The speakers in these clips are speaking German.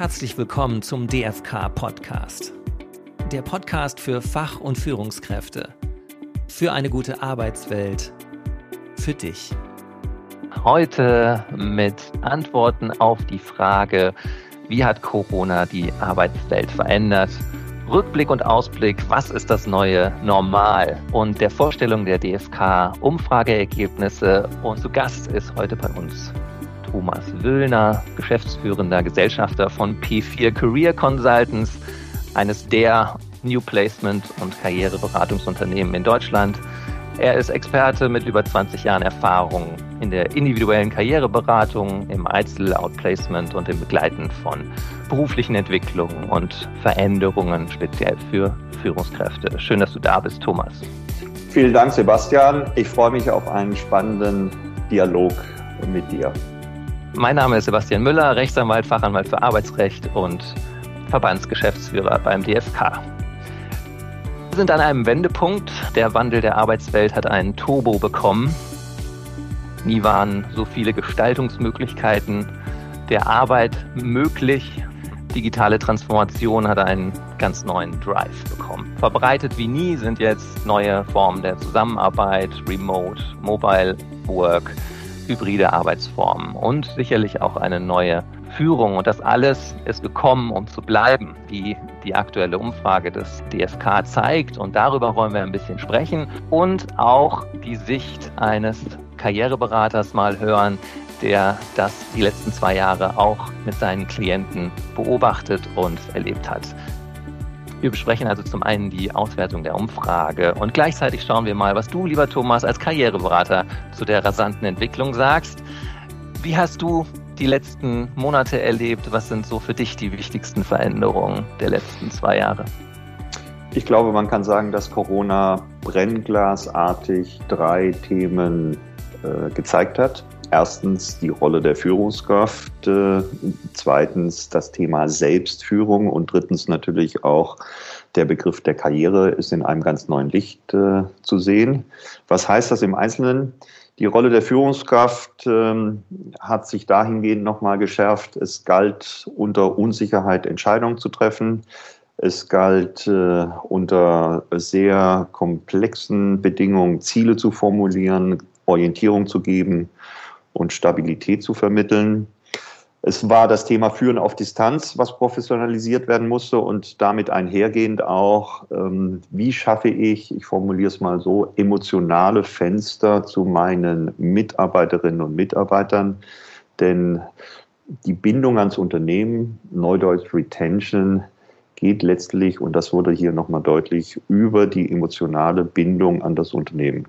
herzlich willkommen zum DFK Podcast. Der Podcast für Fach- und Führungskräfte. Für eine gute Arbeitswelt. Für dich. Heute mit Antworten auf die Frage, wie hat Corona die Arbeitswelt verändert? Rückblick und Ausblick, was ist das neue Normal? Und der Vorstellung der DFK, Umfrageergebnisse. Und zu Gast ist heute bei uns Thomas Wöllner, geschäftsführender Gesellschafter von P4 Career Consultants, eines der New Placement und Karriereberatungsunternehmen in Deutschland. Er ist Experte mit über 20 Jahren Erfahrung in der individuellen Karriereberatung, im Einzel-Outplacement und im Begleiten von beruflichen Entwicklungen und Veränderungen, speziell für Führungskräfte. Schön, dass du da bist, Thomas. Vielen Dank, Sebastian. Ich freue mich auf einen spannenden Dialog mit dir. Mein Name ist Sebastian Müller, Rechtsanwalt, Fachanwalt für Arbeitsrecht und Verbandsgeschäftsführer beim DFK. Wir sind an einem Wendepunkt. Der Wandel der Arbeitswelt hat einen Turbo bekommen. Nie waren so viele Gestaltungsmöglichkeiten der Arbeit möglich. Digitale Transformation hat einen ganz neuen Drive bekommen. Verbreitet wie nie sind jetzt neue Formen der Zusammenarbeit, Remote, Mobile Work, hybride Arbeitsformen und sicherlich auch eine neue Führung. Und das alles ist gekommen, um zu bleiben, wie die aktuelle Umfrage des DFK zeigt. Und darüber wollen wir ein bisschen sprechen und auch die Sicht eines Karriereberaters mal hören, der das die letzten zwei Jahre auch mit seinen Klienten beobachtet und erlebt hat. Wir besprechen also zum einen die Auswertung der Umfrage und gleichzeitig schauen wir mal, was du, lieber Thomas, als Karriereberater zu der rasanten Entwicklung sagst. Wie hast du die letzten Monate erlebt? Was sind so für dich die wichtigsten Veränderungen der letzten zwei Jahre? Ich glaube, man kann sagen, dass Corona brennglasartig drei Themen äh, gezeigt hat. Erstens die Rolle der Führungskraft, äh, zweitens das Thema Selbstführung und drittens natürlich auch der Begriff der Karriere ist in einem ganz neuen Licht äh, zu sehen. Was heißt das im Einzelnen? Die Rolle der Führungskraft ähm, hat sich dahingehend nochmal geschärft. Es galt unter Unsicherheit Entscheidungen zu treffen. Es galt äh, unter sehr komplexen Bedingungen Ziele zu formulieren, Orientierung zu geben und Stabilität zu vermitteln. Es war das Thema Führen auf Distanz, was professionalisiert werden musste und damit einhergehend auch, ähm, wie schaffe ich, ich formuliere es mal so, emotionale Fenster zu meinen Mitarbeiterinnen und Mitarbeitern. Denn die Bindung ans Unternehmen, Neudeutsch Retention, geht letztlich, und das wurde hier nochmal deutlich, über die emotionale Bindung an das Unternehmen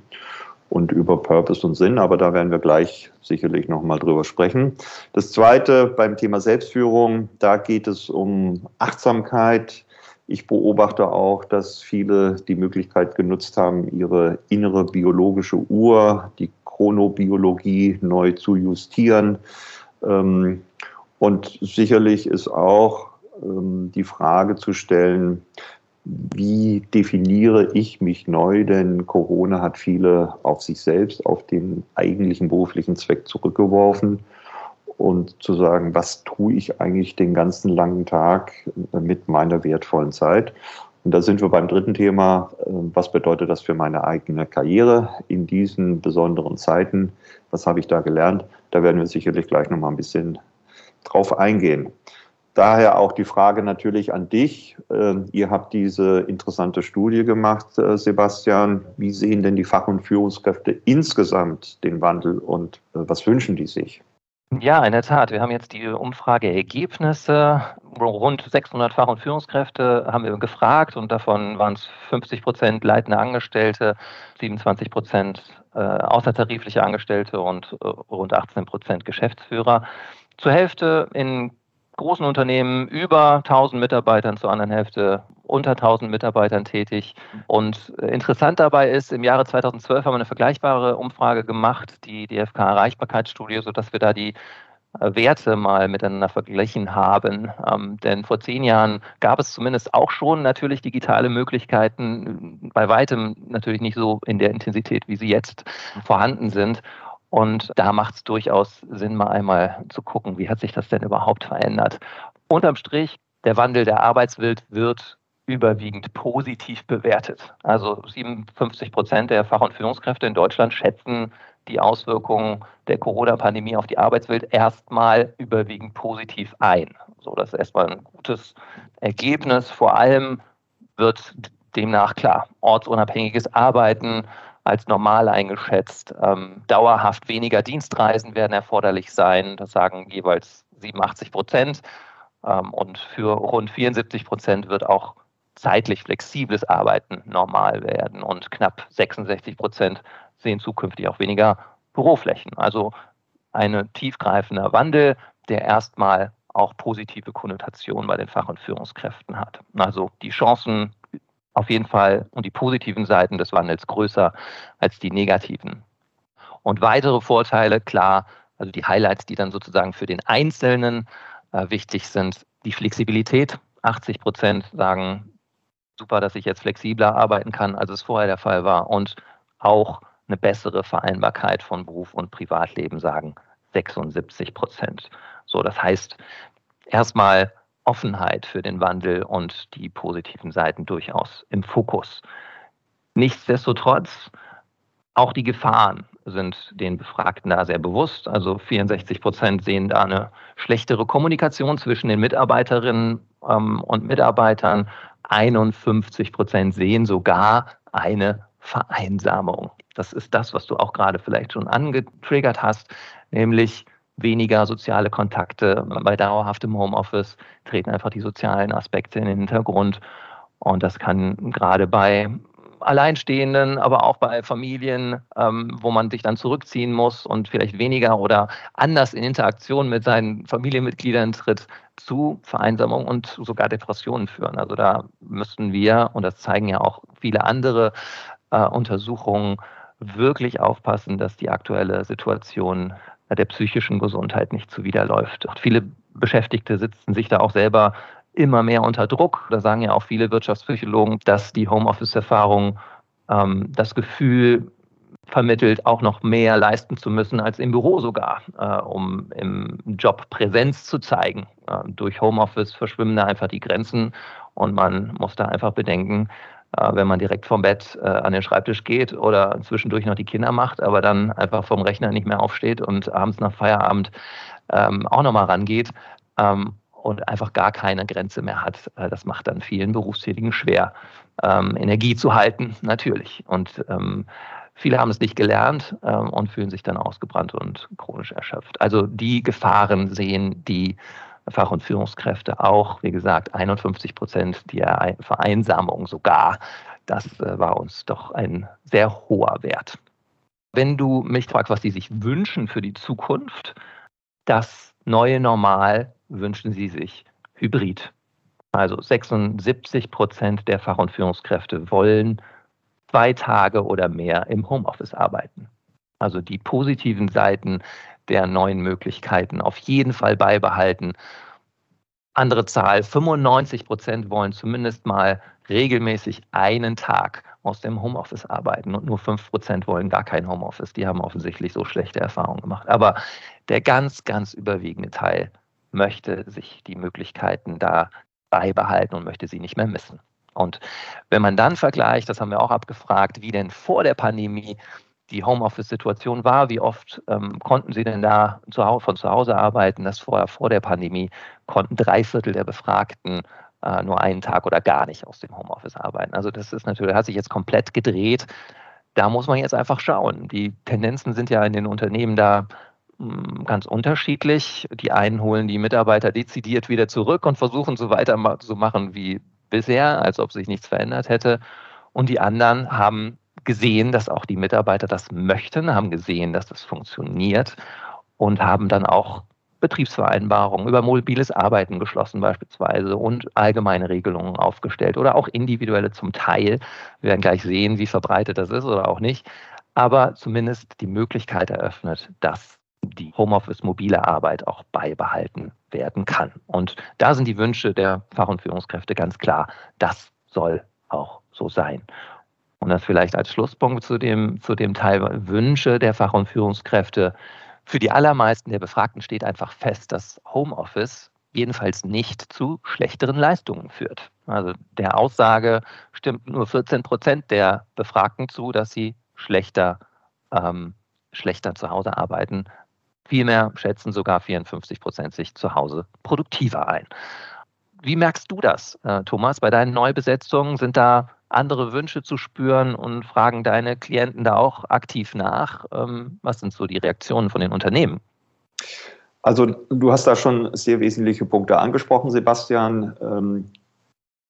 und über Purpose und Sinn, aber da werden wir gleich sicherlich nochmal drüber sprechen. Das zweite beim Thema Selbstführung, da geht es um Achtsamkeit. Ich beobachte auch, dass viele die Möglichkeit genutzt haben, ihre innere biologische Uhr, die Chronobiologie neu zu justieren. Ähm, und sicherlich ist auch ähm, die Frage zu stellen, wie definiere ich mich neu? Denn Corona hat viele auf sich selbst, auf den eigentlichen beruflichen Zweck zurückgeworfen. Und zu sagen, was tue ich eigentlich den ganzen langen Tag mit meiner wertvollen Zeit? Und da sind wir beim dritten Thema. Was bedeutet das für meine eigene Karriere in diesen besonderen Zeiten? Was habe ich da gelernt? Da werden wir sicherlich gleich nochmal ein bisschen drauf eingehen. Daher auch die Frage natürlich an dich. Ähm, ihr habt diese interessante Studie gemacht, äh, Sebastian. Wie sehen denn die Fach- und Führungskräfte insgesamt den Wandel und äh, was wünschen die sich? Ja, in der Tat. Wir haben jetzt die Umfrageergebnisse. Rund 600 Fach- und Führungskräfte haben wir gefragt und davon waren es 50 Prozent leitende Angestellte, 27 Prozent äh, außertarifliche Angestellte und rund 18 Prozent Geschäftsführer. Zur Hälfte in großen Unternehmen über 1000 Mitarbeitern, zur anderen Hälfte unter 1000 Mitarbeitern tätig. Und äh, interessant dabei ist, im Jahre 2012 haben wir eine vergleichbare Umfrage gemacht, die DFK-Erreichbarkeitsstudie, sodass wir da die äh, Werte mal miteinander verglichen haben. Ähm, denn vor zehn Jahren gab es zumindest auch schon natürlich digitale Möglichkeiten, bei weitem natürlich nicht so in der Intensität, wie sie jetzt vorhanden sind. Und da macht es durchaus Sinn, mal einmal zu gucken, wie hat sich das denn überhaupt verändert. Unterm Strich, der Wandel der Arbeitswelt wird überwiegend positiv bewertet. Also 57 Prozent der Fach- und Führungskräfte in Deutschland schätzen die Auswirkungen der Corona-Pandemie auf die Arbeitswelt erstmal überwiegend positiv ein. So, das ist erstmal ein gutes Ergebnis. Vor allem wird demnach klar, ortsunabhängiges Arbeiten als normal eingeschätzt. Ähm, dauerhaft weniger Dienstreisen werden erforderlich sein. Das sagen jeweils 87 Prozent. Ähm, und für rund 74 Prozent wird auch zeitlich flexibles Arbeiten normal werden. Und knapp 66 Prozent sehen zukünftig auch weniger Büroflächen. Also ein tiefgreifender Wandel, der erstmal auch positive Konnotationen bei den Fach- und Führungskräften hat. Also die Chancen auf jeden Fall und die positiven Seiten des Wandels größer als die negativen. Und weitere Vorteile, klar, also die Highlights, die dann sozusagen für den Einzelnen äh, wichtig sind, die Flexibilität. 80 Prozent sagen, super, dass ich jetzt flexibler arbeiten kann, als es vorher der Fall war. Und auch eine bessere Vereinbarkeit von Beruf und Privatleben, sagen 76 Prozent. So, das heißt, erstmal Offenheit für den Wandel und die positiven Seiten durchaus im Fokus. Nichtsdestotrotz, auch die Gefahren sind den Befragten da sehr bewusst. Also 64 Prozent sehen da eine schlechtere Kommunikation zwischen den Mitarbeiterinnen ähm, und Mitarbeitern. 51 Prozent sehen sogar eine Vereinsamung. Das ist das, was du auch gerade vielleicht schon angetriggert hast, nämlich weniger soziale Kontakte. Bei dauerhaftem Homeoffice treten einfach die sozialen Aspekte in den Hintergrund. Und das kann gerade bei Alleinstehenden, aber auch bei Familien, ähm, wo man sich dann zurückziehen muss und vielleicht weniger oder anders in Interaktion mit seinen Familienmitgliedern tritt, zu Vereinsamung und sogar Depressionen führen. Also da müssten wir, und das zeigen ja auch viele andere äh, Untersuchungen, wirklich aufpassen, dass die aktuelle Situation der psychischen Gesundheit nicht zuwiderläuft. Viele Beschäftigte sitzen sich da auch selber immer mehr unter Druck. Da sagen ja auch viele Wirtschaftspsychologen, dass die Homeoffice-Erfahrung ähm, das Gefühl vermittelt, auch noch mehr leisten zu müssen als im Büro sogar, äh, um im Job Präsenz zu zeigen. Äh, durch Homeoffice verschwimmen da einfach die Grenzen und man muss da einfach bedenken, wenn man direkt vom Bett äh, an den Schreibtisch geht oder zwischendurch noch die Kinder macht, aber dann einfach vom Rechner nicht mehr aufsteht und abends nach Feierabend ähm, auch nochmal rangeht ähm, und einfach gar keine Grenze mehr hat. Äh, das macht dann vielen Berufstätigen schwer, ähm, Energie zu halten, natürlich. Und viele haben es nicht gelernt und fühlen sich dann ausgebrannt und chronisch erschöpft. Also die Gefahren sehen die Fach- und Führungskräfte auch, wie gesagt, 51 Prozent die Vereinsamung sogar. Das äh, war uns doch ein sehr hoher Wert. Wenn du mich fragst, was sie sich wünschen für die Zukunft, das neue Normal wünschen sie sich hybrid. Also 76 Prozent der Fach- und Führungskräfte wollen zwei Tage oder mehr im Homeoffice arbeiten. Also die positiven Seiten der neuen Möglichkeiten auf jeden Fall beibehalten. Andere Zahl, 95 Prozent wollen zumindest mal regelmäßig einen Tag aus dem Homeoffice arbeiten und nur 5 Prozent wollen gar kein Homeoffice. Die haben offensichtlich so schlechte Erfahrungen gemacht. Aber der ganz, ganz überwiegende Teil möchte sich die Möglichkeiten da beibehalten und möchte sie nicht mehr missen. Und wenn man dann vergleicht, das haben wir auch abgefragt, wie denn vor der Pandemie die Homeoffice-Situation war. Wie oft ähm, konnten Sie denn da zu Hause, von zu Hause arbeiten? Das vorher, vor der Pandemie konnten drei Viertel der Befragten äh, nur einen Tag oder gar nicht aus dem Homeoffice arbeiten. Also das ist natürlich, hat sich jetzt komplett gedreht. Da muss man jetzt einfach schauen. Die Tendenzen sind ja in den Unternehmen da hm, ganz unterschiedlich. Die einen holen die Mitarbeiter dezidiert wieder zurück und versuchen so weiter zu machen wie bisher, als ob sich nichts verändert hätte. Und die anderen haben gesehen, dass auch die Mitarbeiter das möchten, haben gesehen, dass das funktioniert und haben dann auch Betriebsvereinbarungen über mobiles Arbeiten geschlossen beispielsweise und allgemeine Regelungen aufgestellt oder auch individuelle zum Teil. Wir werden gleich sehen, wie verbreitet das ist oder auch nicht, aber zumindest die Möglichkeit eröffnet, dass die Homeoffice mobile Arbeit auch beibehalten werden kann. Und da sind die Wünsche der Fach- und Führungskräfte ganz klar, das soll auch so sein. Und das vielleicht als Schlusspunkt zu dem, zu dem Teil Wünsche der Fach- und Führungskräfte. Für die allermeisten der Befragten steht einfach fest, dass Homeoffice jedenfalls nicht zu schlechteren Leistungen führt. Also der Aussage stimmt nur 14 Prozent der Befragten zu, dass sie schlechter, ähm, schlechter zu Hause arbeiten. Vielmehr schätzen sogar 54 Prozent sich zu Hause produktiver ein. Wie merkst du das, äh, Thomas, bei deinen Neubesetzungen? Sind da andere Wünsche zu spüren und fragen deine Klienten da auch aktiv nach? Ähm, was sind so die Reaktionen von den Unternehmen? Also du hast da schon sehr wesentliche Punkte angesprochen, Sebastian. Ähm,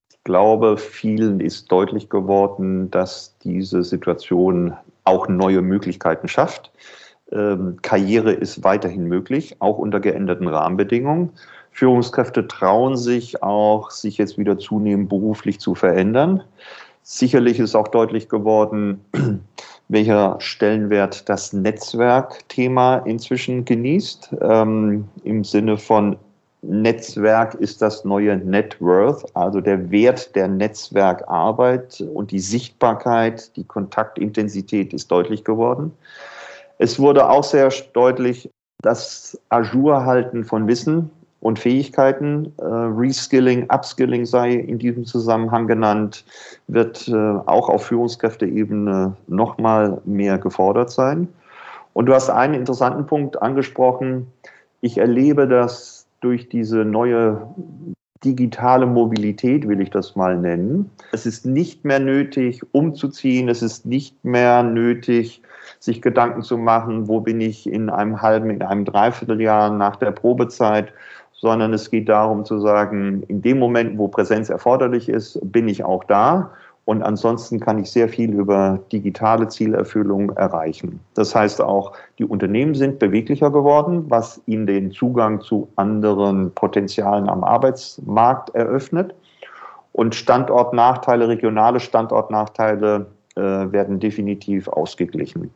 ich glaube, vielen ist deutlich geworden, dass diese Situation auch neue Möglichkeiten schafft. Ähm, Karriere ist weiterhin möglich, auch unter geänderten Rahmenbedingungen. Führungskräfte trauen sich auch, sich jetzt wieder zunehmend beruflich zu verändern. Sicherlich ist auch deutlich geworden, welcher Stellenwert das Netzwerkthema inzwischen genießt. Ähm, Im Sinne von Netzwerk ist das neue Net Worth, also der Wert der Netzwerkarbeit und die Sichtbarkeit, die Kontaktintensität ist deutlich geworden. Es wurde auch sehr deutlich, das Ajourhalten von Wissen und Fähigkeiten. Äh, Reskilling, Upskilling sei in diesem Zusammenhang genannt, wird äh, auch auf Führungskräfteebene nochmal mehr gefordert sein. Und du hast einen interessanten Punkt angesprochen. Ich erlebe, dass durch diese neue digitale Mobilität, will ich das mal nennen. Es ist nicht mehr nötig, umzuziehen. Es ist nicht mehr nötig, sich Gedanken zu machen, wo bin ich in einem halben, in einem Dreivierteljahr nach der Probezeit, sondern es geht darum zu sagen, in dem Moment, wo Präsenz erforderlich ist, bin ich auch da. Und ansonsten kann ich sehr viel über digitale Zielerfüllung erreichen. Das heißt auch, die Unternehmen sind beweglicher geworden, was ihnen den Zugang zu anderen Potenzialen am Arbeitsmarkt eröffnet. Und Standortnachteile, regionale Standortnachteile werden definitiv ausgeglichen.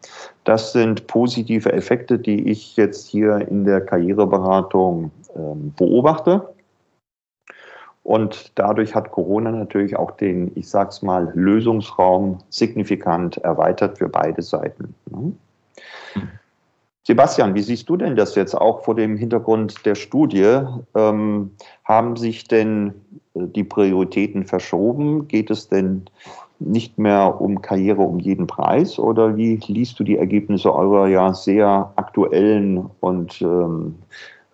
Das sind positive Effekte, die ich jetzt hier in der Karriereberatung ähm, beobachte. Und dadurch hat Corona natürlich auch den, ich sag's mal, Lösungsraum signifikant erweitert für beide Seiten. Ne? Sebastian, wie siehst du denn das jetzt auch vor dem Hintergrund der Studie? Ähm, haben sich denn äh, die Prioritäten verschoben? Geht es denn nicht mehr um Karriere um jeden Preis? Oder wie liest du die Ergebnisse eurer ja sehr aktuellen und ähm,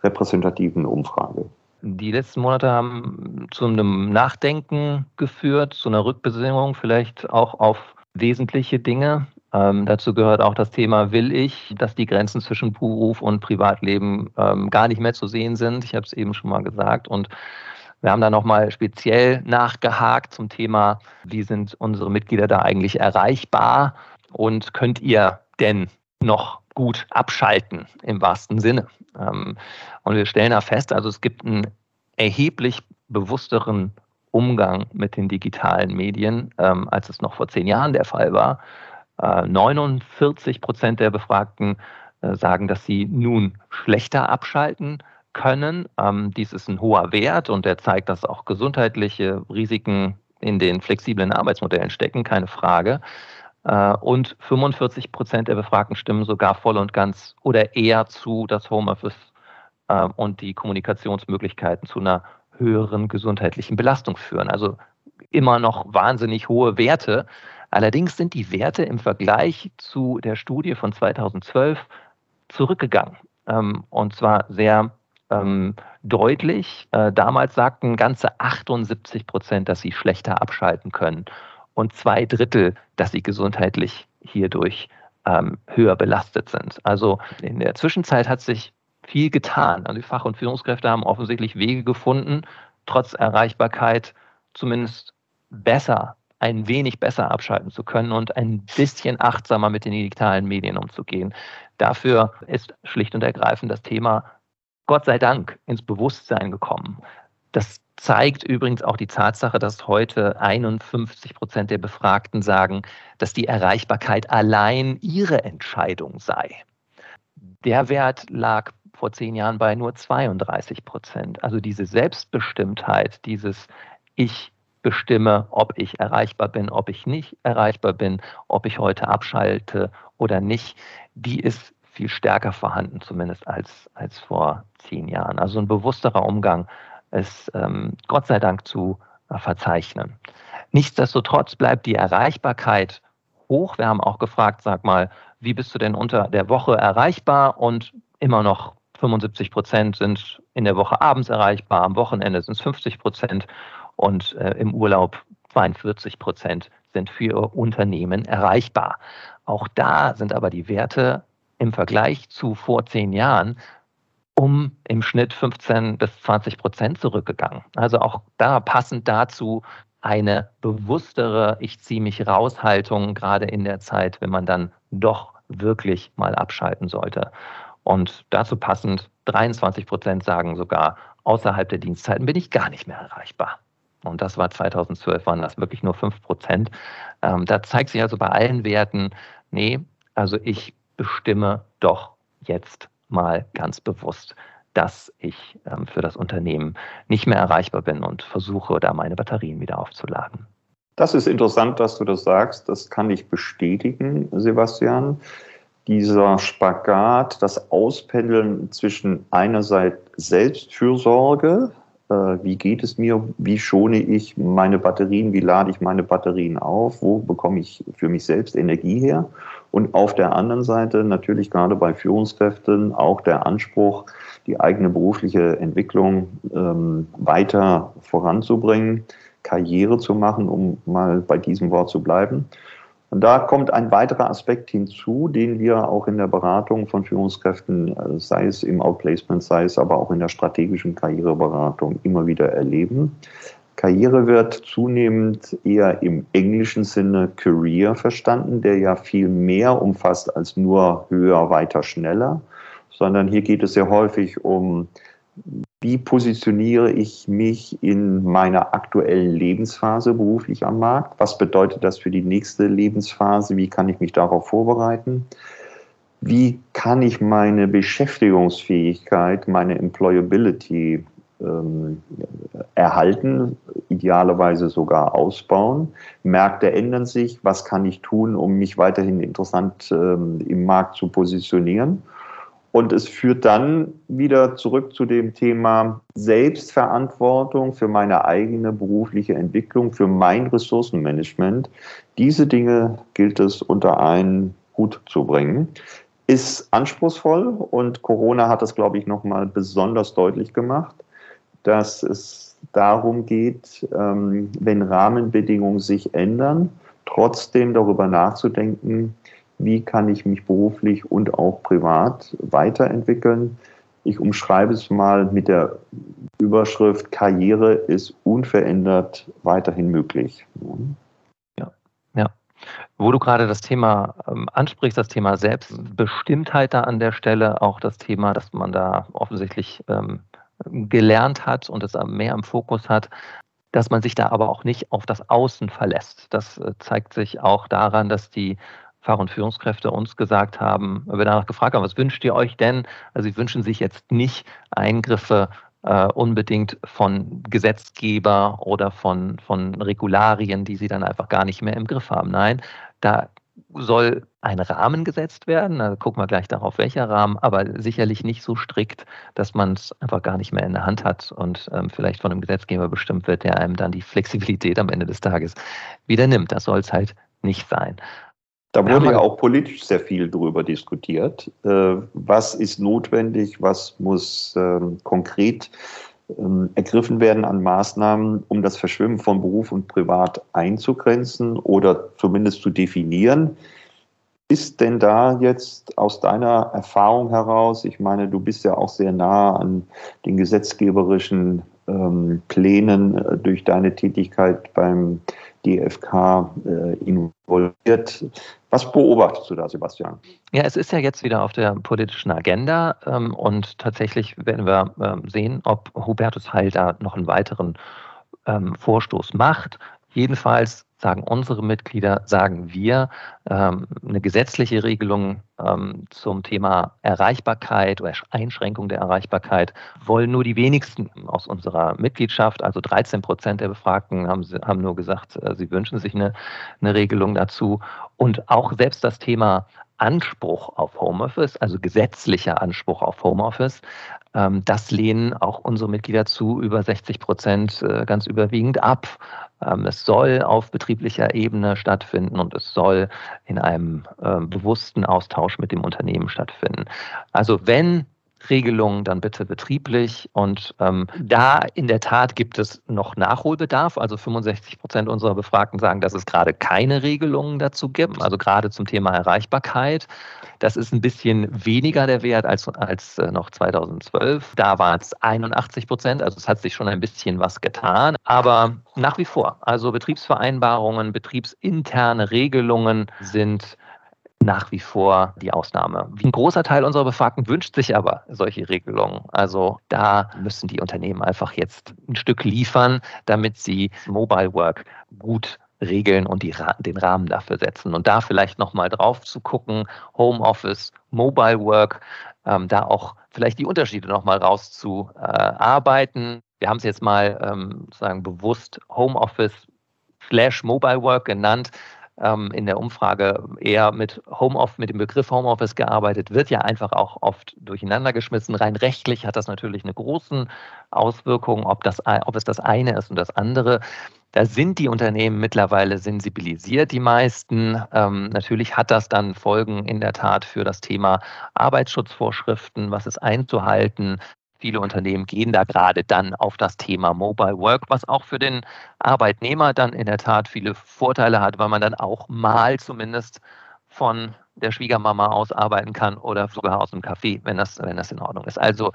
repräsentativen Umfrage. Die letzten Monate haben zu einem Nachdenken geführt, zu einer Rückbesinnung vielleicht auch auf wesentliche Dinge. Ähm, dazu gehört auch das Thema, will ich, dass die Grenzen zwischen Beruf und Privatleben ähm, gar nicht mehr zu sehen sind. Ich habe es eben schon mal gesagt. Und wir haben da nochmal speziell nachgehakt zum Thema, wie sind unsere Mitglieder da eigentlich erreichbar und könnt ihr denn noch gut abschalten im wahrsten Sinne. Ähm, und wir stellen da fest, also es gibt einen erheblich bewussteren Umgang mit den digitalen Medien, ähm, als es noch vor zehn Jahren der Fall war. 49 äh, Prozent der Befragten äh, sagen, dass sie nun schlechter abschalten können. Ähm, dies ist ein hoher Wert und der zeigt, dass auch gesundheitliche Risiken in den flexiblen Arbeitsmodellen stecken, keine Frage. Äh, und 45 Prozent der Befragten stimmen sogar voll und ganz oder eher zu, dass Homeoffice äh, und die Kommunikationsmöglichkeiten zu einer höheren gesundheitlichen Belastung führen. Also immer noch wahnsinnig hohe Werte. Allerdings sind die Werte im Vergleich zu der Studie von 2012 zurückgegangen. Ähm, und zwar sehr ähm, deutlich. Äh, damals sagten ganze 78 Prozent, dass sie schlechter abschalten können und zwei Drittel, dass sie gesundheitlich hierdurch ähm, höher belastet sind. Also in der Zwischenzeit hat sich viel getan. Also die Fach- und Führungskräfte haben offensichtlich Wege gefunden, trotz Erreichbarkeit zumindest besser, ein wenig besser abschalten zu können und ein bisschen achtsamer mit den digitalen Medien umzugehen. Dafür ist schlicht und ergreifend das Thema Gott sei Dank ins Bewusstsein gekommen. Das zeigt übrigens auch die Tatsache, dass heute 51 Prozent der Befragten sagen, dass die Erreichbarkeit allein ihre Entscheidung sei. Der Wert lag vor zehn Jahren bei nur 32 Prozent. Also diese Selbstbestimmtheit, dieses Ich bestimme, ob ich erreichbar bin, ob ich nicht erreichbar bin, ob ich heute abschalte oder nicht, die ist viel stärker vorhanden, zumindest als, als vor zehn Jahren. Also ein bewussterer Umgang ist ähm, Gott sei Dank zu äh, verzeichnen. Nichtsdestotrotz bleibt die Erreichbarkeit hoch. Wir haben auch gefragt, sag mal, wie bist du denn unter der Woche erreichbar? Und immer noch 75 Prozent sind in der Woche abends erreichbar, am Wochenende sind es 50 Prozent und äh, im Urlaub 42 Prozent sind für Unternehmen erreichbar. Auch da sind aber die Werte im Vergleich zu vor zehn Jahren um im Schnitt 15 bis 20 Prozent zurückgegangen. Also auch da passend dazu eine bewusstere Ich ziehe mich raus Haltung, gerade in der Zeit, wenn man dann doch wirklich mal abschalten sollte. Und dazu passend 23 Prozent sagen sogar, außerhalb der Dienstzeiten bin ich gar nicht mehr erreichbar. Und das war 2012, waren das wirklich nur 5 Prozent. Ähm, da zeigt sich also bei allen Werten, nee, also ich bestimme doch jetzt mal ganz bewusst, dass ich ähm, für das Unternehmen nicht mehr erreichbar bin und versuche, da meine Batterien wieder aufzuladen. Das ist interessant, dass du das sagst. Das kann ich bestätigen, Sebastian. Dieser Spagat, das Auspendeln zwischen einerseits Selbstfürsorge, äh, wie geht es mir, wie schone ich meine Batterien, wie lade ich meine Batterien auf, wo bekomme ich für mich selbst Energie her und auf der anderen Seite natürlich gerade bei Führungskräften auch der Anspruch, die eigene berufliche Entwicklung ähm, weiter voranzubringen, Karriere zu machen, um mal bei diesem Wort zu bleiben. Und da kommt ein weiterer Aspekt hinzu, den wir auch in der Beratung von Führungskräften, äh, sei es im Outplacement, sei es aber auch in der strategischen Karriereberatung immer wieder erleben. Karriere wird zunehmend eher im englischen Sinne Career verstanden, der ja viel mehr umfasst als nur höher, weiter, schneller, sondern hier geht es sehr häufig um, wie positioniere ich mich in meiner aktuellen Lebensphase beruflich am Markt? Was bedeutet das für die nächste Lebensphase? Wie kann ich mich darauf vorbereiten? Wie kann ich meine Beschäftigungsfähigkeit, meine Employability ähm, erhalten, idealerweise sogar ausbauen. Märkte ändern sich. Was kann ich tun, um mich weiterhin interessant ähm, im Markt zu positionieren? Und es führt dann wieder zurück zu dem Thema Selbstverantwortung für meine eigene berufliche Entwicklung, für mein Ressourcenmanagement. Diese Dinge gilt es unter einen Hut zu bringen. Ist anspruchsvoll und Corona hat das, glaube ich, nochmal besonders deutlich gemacht dass es darum geht, ähm, wenn Rahmenbedingungen sich ändern, trotzdem darüber nachzudenken, wie kann ich mich beruflich und auch privat weiterentwickeln. Ich umschreibe es mal mit der Überschrift Karriere ist unverändert weiterhin möglich. Ja, ja. Wo du gerade das Thema ähm, ansprichst, das Thema Selbstbestimmtheit da an der Stelle, auch das Thema, dass man da offensichtlich ähm, gelernt hat und es mehr im Fokus hat, dass man sich da aber auch nicht auf das Außen verlässt. Das äh, zeigt sich auch daran, dass die Fach- und Führungskräfte uns gesagt haben, wir danach gefragt haben, was wünscht ihr euch denn? Also sie wünschen sich jetzt nicht Eingriffe äh, unbedingt von Gesetzgeber oder von, von Regularien, die sie dann einfach gar nicht mehr im Griff haben. Nein, da soll ein Rahmen gesetzt werden. Da gucken wir gleich darauf, welcher Rahmen, aber sicherlich nicht so strikt, dass man es einfach gar nicht mehr in der Hand hat und ähm, vielleicht von einem Gesetzgeber bestimmt wird, der einem dann die Flexibilität am Ende des Tages wieder nimmt. Das soll es halt nicht sein. Da wurde ja auch politisch sehr viel darüber diskutiert. Äh, was ist notwendig, was muss ähm, konkret ergriffen werden an Maßnahmen, um das Verschwimmen von Beruf und Privat einzugrenzen oder zumindest zu definieren. Ist denn da jetzt aus deiner Erfahrung heraus, ich meine, du bist ja auch sehr nah an den gesetzgeberischen ähm, Plänen äh, durch deine Tätigkeit beim DFK äh, involviert. Was beobachtest du da, Sebastian? Ja, es ist ja jetzt wieder auf der politischen Agenda ähm, und tatsächlich werden wir ähm, sehen, ob Hubertus Heil da noch einen weiteren ähm, Vorstoß macht. Jedenfalls sagen unsere Mitglieder, sagen wir, ähm, eine gesetzliche Regelung ähm, zum Thema Erreichbarkeit oder Einschränkung der Erreichbarkeit wollen nur die wenigsten aus unserer Mitgliedschaft, also 13 Prozent der Befragten haben, haben nur gesagt, äh, sie wünschen sich eine, eine Regelung dazu. Und auch selbst das Thema Anspruch auf Homeoffice, also gesetzlicher Anspruch auf Homeoffice, ähm, das lehnen auch unsere Mitglieder zu über 60 Prozent äh, ganz überwiegend ab. Ähm, es soll auf betrieblicher Ebene stattfinden und es soll in einem ähm, bewussten Austausch mit dem Unternehmen stattfinden. Also wenn Regelungen dann bitte betrieblich. Und ähm, da in der Tat gibt es noch Nachholbedarf. Also 65 Prozent unserer Befragten sagen, dass es gerade keine Regelungen dazu gibt, also gerade zum Thema Erreichbarkeit. Das ist ein bisschen weniger der Wert als, als äh, noch 2012. Da war es 81 Prozent, also es hat sich schon ein bisschen was getan. Aber nach wie vor, also Betriebsvereinbarungen, betriebsinterne Regelungen sind nach wie vor die Ausnahme. Ein großer Teil unserer Befragten wünscht sich aber solche Regelungen. Also da müssen die Unternehmen einfach jetzt ein Stück liefern, damit sie Mobile Work gut regeln und die, den Rahmen dafür setzen. Und da vielleicht nochmal drauf zu gucken, Homeoffice, Mobile Work, ähm, da auch vielleicht die Unterschiede nochmal rauszuarbeiten. Äh, Wir haben es jetzt mal ähm, sozusagen bewusst Homeoffice slash Mobile Work genannt ähm, in der Umfrage eher mit Homeoffice, mit dem Begriff Homeoffice gearbeitet, wird ja einfach auch oft durcheinander geschmissen. Rein rechtlich hat das natürlich eine große Auswirkung, ob, das, ob es das eine ist und das andere. Da sind die Unternehmen mittlerweile sensibilisiert, die meisten. Ähm, natürlich hat das dann Folgen in der Tat für das Thema Arbeitsschutzvorschriften, was ist einzuhalten, Viele Unternehmen gehen da gerade dann auf das Thema Mobile Work, was auch für den Arbeitnehmer dann in der Tat viele Vorteile hat, weil man dann auch mal zumindest von der Schwiegermama aus arbeiten kann oder sogar aus dem Café, wenn das, wenn das in Ordnung ist. Also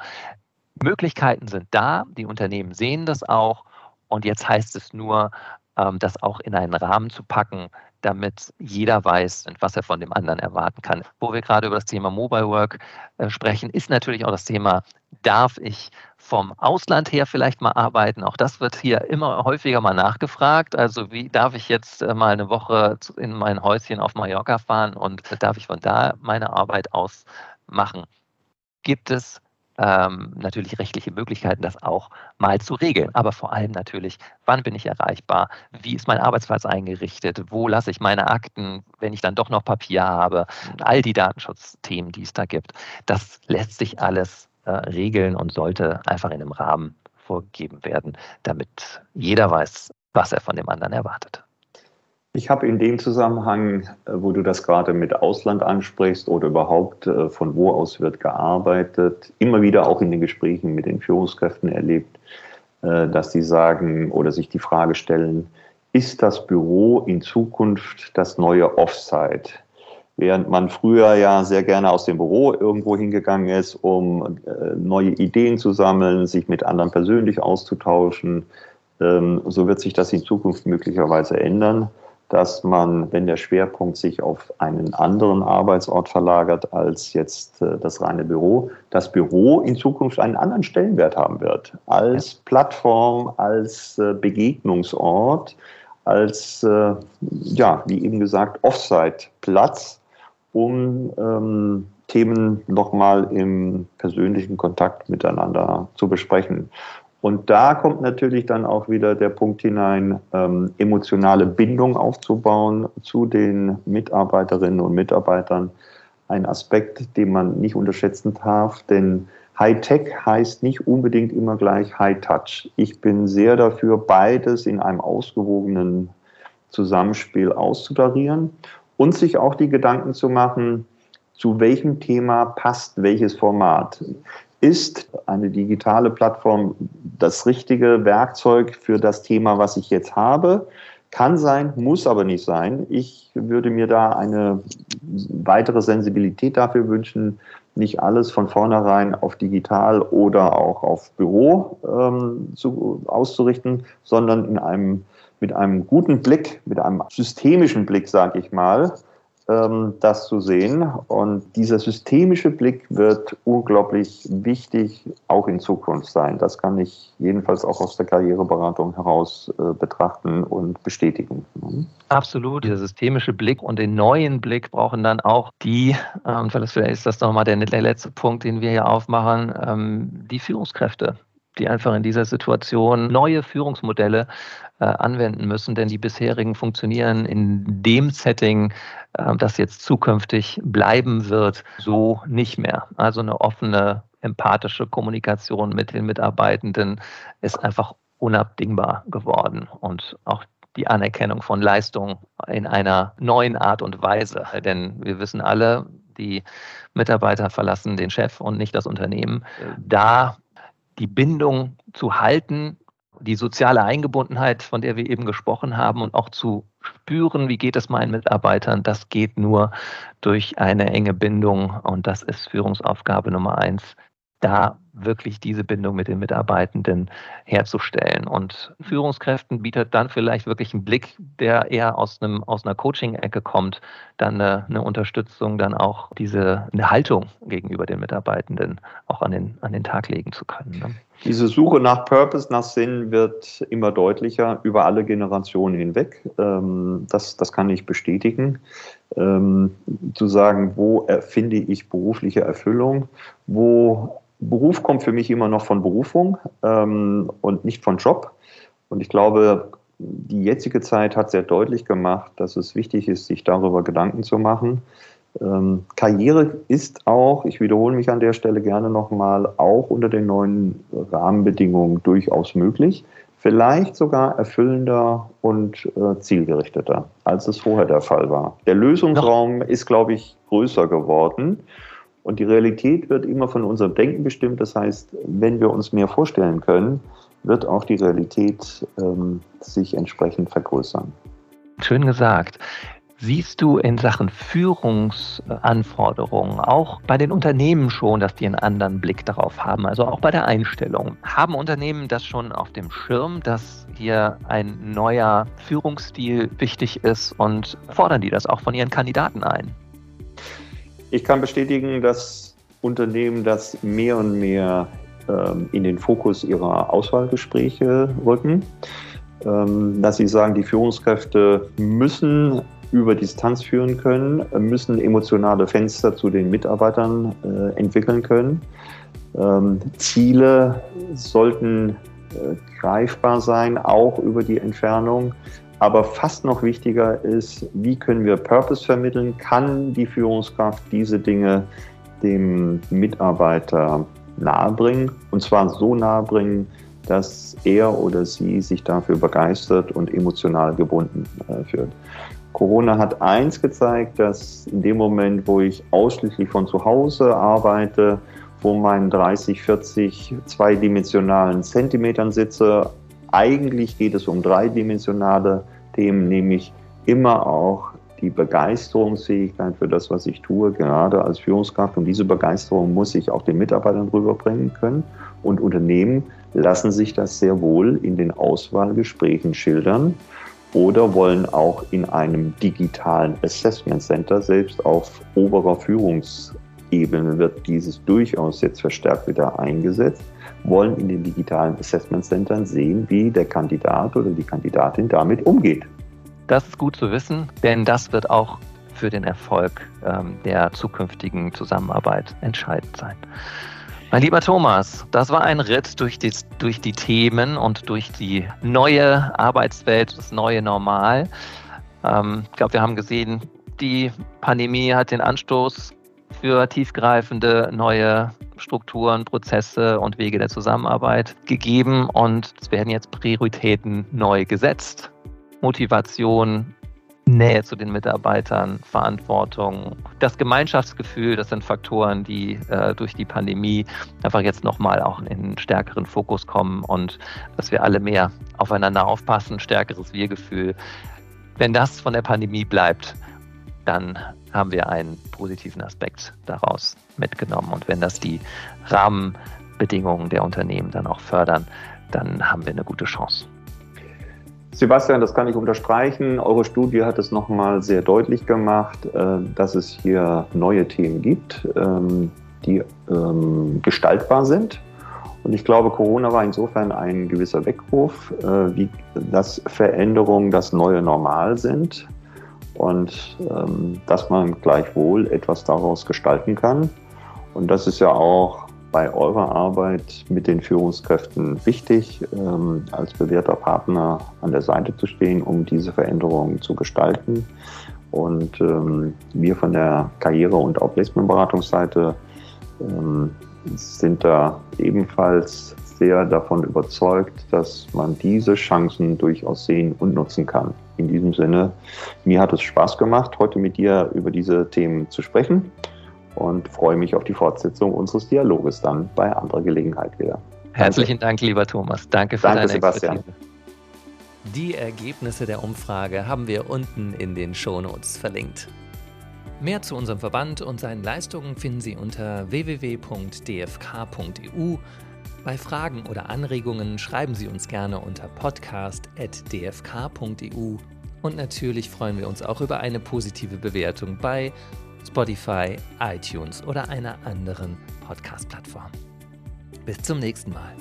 Möglichkeiten sind da, die Unternehmen sehen das auch und jetzt heißt es nur, ähm, das auch in einen Rahmen zu packen, damit jeder weiß, was er von dem anderen erwarten kann. Wo wir gerade über das Thema Mobile Work äh, sprechen, ist natürlich auch das Thema darf ich vom Ausland her vielleicht mal arbeiten? Auch das wird hier immer häufiger mal nachgefragt. Also wie darf ich jetzt äh, mal eine Woche in mein Häuschen auf Mallorca fahren und darf ich von da meine Arbeit aus machen? Gibt es ähm, natürlich rechtliche Möglichkeiten, das auch mal zu regeln. Aber vor allem natürlich, wann bin ich erreichbar? Wie ist mein Arbeitsplatz eingerichtet? Wo lasse ich meine Akten, wenn ich dann doch noch Papier habe? All die Datenschutzthemen, die es da gibt. Das lässt sich alles äh, regeln und sollte einfach in einem Rahmen vorgegeben werden, damit jeder weiß, was er von dem anderen erwartet. Ich habe in dem Zusammenhang, äh, wo du das gerade mit Ausland ansprichst oder überhaupt äh, von wo aus wird gearbeitet, immer wieder auch in den Gesprächen mit den Führungskräften erlebt, dass sie sagen oder sich die Frage stellen, ist das Büro in Zukunft das neue Offsite? Während man früher ja sehr gerne aus dem Büro irgendwo hingegangen ist, um äh, neue Ideen zu sammeln, sich mit anderen persönlich auszutauschen, ähm, so wird sich das in Zukunft möglicherweise ändern, dass man, wenn der Schwerpunkt sich auf einen anderen Arbeitsort verlagert als jetzt äh, das reine Büro, das Büro in Zukunft einen anderen Stellenwert haben wird. Als Plattform, als äh, Begegnungsort, als, ja, wie eben gesagt, Offsite-Platz um ähm, Themen nochmal im persönlichen Kontakt miteinander zu besprechen. Und da kommt natürlich dann auch wieder der Punkt hinein, ähm, emotionale Bindung aufzubauen zu den Mitarbeiterinnen und Mitarbeitern. Ein Aspekt, den man nicht unterschätzen darf, denn High-Tech heißt nicht unbedingt immer gleich High-Touch. Ich bin sehr dafür, beides in einem ausgewogenen Zusammenspiel auszutarieren und sich auch die Gedanken zu machen, zu welchem Thema passt welches Format. Ist eine digitale Plattform das richtige Werkzeug für das Thema, was ich jetzt habe? Kann sein, muss aber nicht sein. Ich würde mir da eine weitere Sensibilität dafür wünschen, nicht alles von vornherein auf digital oder auch auf Büro ähm, zu, auszurichten, sondern in einem mit einem guten Blick, mit einem systemischen Blick, sage ich mal, das zu sehen. Und dieser systemische Blick wird unglaublich wichtig auch in Zukunft sein. Das kann ich jedenfalalls auch aus der Karriereberatung heraus äh, betrachten und bestätigen. Mhm. Absolut. Dieser systemische Blick und den neuen Blick brauchen dann auch die, und ähm, vielleicht ist das nochmal der, der letzte Punkt, den wir hier aufmachen, ähm, die Führungskräfte die einfach in dieser Situation neue Führungsmodelle äh, anwenden müssen, denn die bisherigen funktionieren in dem Setting, äh, das jetzt zukünftig bleiben wird, so nicht mehr. Also eine offene, empathische Kommunikation mit den Mitarbeitenden ist einfach unabdingbar geworden und auch die Anerkennung von Leistung in einer neuen Art und Weise. Denn wir wissen alle, die Mitarbeiter verlassen den Chef und nicht das Unternehmen. Da die Bindung zu halten, die soziale Eingebundenheit, von der wir eben gesprochen haben, und auch zu spüren, wie geht es meinen Mitarbeitern, das geht nur durch eine enge Bindung. Und das ist Führungsaufgabe Nummer eins, da wirklich diese Bindung mit den Mitarbeitenden herzustellen. Und Führungskräften bietet dann vielleicht wirklich einen Blick, der eher aus, einem, aus einer Coaching-Ecke kommt, dann eine, eine, Unterstützung, dann auch diese eine Haltung gegenüber den Mitarbeitenden auch an den, an den Tag legen zu können. Ne? Diese Suche nach Purpose, nach Sinn wird immer deutlicher über alle Generationen hinweg. Ähm, das, das kann ich bestätigen. Ähm, zu sagen, wo finde ich berufliche Erfüllung, wo Beruf kommt für mich immer noch von Berufung ähm, und nicht von Job. Und ich glaube, die jetzige Zeit hat sehr deutlich gemacht, dass es wichtig ist, sich darüber Gedanken zu machen. Ähm, Karriere ist auch, ich wiederhole mich an der Stelle gerne nochmal, auch unter den neuen Rahmenbedingungen durchaus möglich. Vielleicht sogar erfüllender und äh, zielgerichteter, als es vorher der Fall war. Der Lösungsraum ist, glaube ich, größer geworden. Und die Realität wird immer von unserem Denken bestimmt. Das heißt, wenn wir uns mehr vorstellen können, wird auch die Realität ähm, sich entsprechend vergrößern. Schön gesagt. Siehst du in Sachen Führungsanforderungen auch bei den Unternehmen schon, dass die einen anderen Blick darauf haben, also auch bei der Einstellung? Haben Unternehmen das schon auf dem Schirm, dass hier ein neuer Führungsstil wichtig ist und fordern die das auch von ihren Kandidaten ein? Ich kann bestätigen, dass Unternehmen das mehr und mehr ähm, in den Fokus ihrer Auswahlgespräche rücken. Ähm, dass sie sagen, die Führungskräfte müssen über Distanz führen können, müssen emotionale Fenster zu den Mitarbeitern äh, entwickeln können. Ähm, Ziele sollten äh, greifbar sein, auch über die Entfernung. Aber fast noch wichtiger ist, wie können wir Purpose vermitteln? Kann die Führungskraft diese Dinge dem Mitarbeiter nahebringen? Und zwar so nahebringen, dass er oder sie sich dafür begeistert und emotional gebunden äh, fühlt. Corona hat eins gezeigt, dass in dem Moment, wo ich ausschließlich von zu Hause arbeite, vor meinen 30, 40 zweidimensionalen Zentimetern sitze, eigentlich geht es um dreidimensionale Themen, nämlich immer auch die Begeisterungsfähigkeit für das, was ich tue, gerade als Führungskraft. Und diese Begeisterung muss ich auch den Mitarbeitern rüberbringen können. Und Unternehmen lassen sich das sehr wohl in den Auswahlgesprächen schildern oder wollen auch in einem digitalen Assessment Center selbst auf oberer Führungsebene wird dieses durchaus jetzt verstärkt wieder eingesetzt wollen in den digitalen Assessment Centern sehen, wie der Kandidat oder die Kandidatin damit umgeht. Das ist gut zu wissen, denn das wird auch für den Erfolg ähm, der zukünftigen Zusammenarbeit entscheidend sein. Mein lieber Thomas, das war ein Ritt durch die, durch die Themen und durch die neue Arbeitswelt, das neue Normal. Ähm, ich glaube, wir haben gesehen, die Pandemie hat den Anstoß für tiefgreifende neue Strukturen, Prozesse und Wege der Zusammenarbeit gegeben und es werden jetzt Prioritäten neu gesetzt. Motivation, Nähe zu den Mitarbeitern, Verantwortung, das Gemeinschaftsgefühl, das sind Faktoren, die äh, durch die Pandemie einfach jetzt nochmal auch in stärkeren Fokus kommen und dass wir alle mehr aufeinander aufpassen, stärkeres Wir-Gefühl. Wenn das von der Pandemie bleibt, dann haben wir einen positiven Aspekt daraus mitgenommen. Und wenn das die Rahmenbedingungen der Unternehmen dann auch fördern, dann haben wir eine gute Chance. Sebastian, das kann ich unterstreichen. Eure Studie hat es nochmal sehr deutlich gemacht, äh, dass es hier neue Themen gibt, ähm, die ähm, gestaltbar sind. Und ich glaube, Corona war insofern ein gewisser Weckruf, äh, dass Veränderungen das neue Normal sind und ähm, dass man gleichwohl etwas daraus gestalten kann. Und das ist ja auch bei eurer Arbeit mit den Führungskräften wichtig, ähm, als bewährter Partner an der Seite zu stehen, um diese Veränderungen zu gestalten. Und ähm, wir von der Karriere- und auch Placementberatungsseite ähm, sind da ebenfalls sehr davon überzeugt, dass man diese Chancen durchaus sehen und nutzen kann. In diesem Sinne, mir hat es Spaß gemacht, heute mit dir über diese Themen zu sprechen und freue mich auf die Fortsetzung unseres Dialoges dann bei anderer Gelegenheit wieder. Herzlichen Dank, lieber Thomas. Danke für Danke, deine Sebastian. Expertise. Die Ergebnisse der Umfrage haben wir unten in den Shownotes verlinkt. Mehr zu unserem Verband und seinen Leistungen finden Sie unter www.dfk.eu. Bei Fragen oder Anregungen schreiben Sie uns gerne unter podcast.dfk.eu. Und natürlich freuen wir uns auch über eine positive Bewertung bei Spotify, iTunes oder einer anderen Podcast-Plattform. Bis zum nächsten Mal.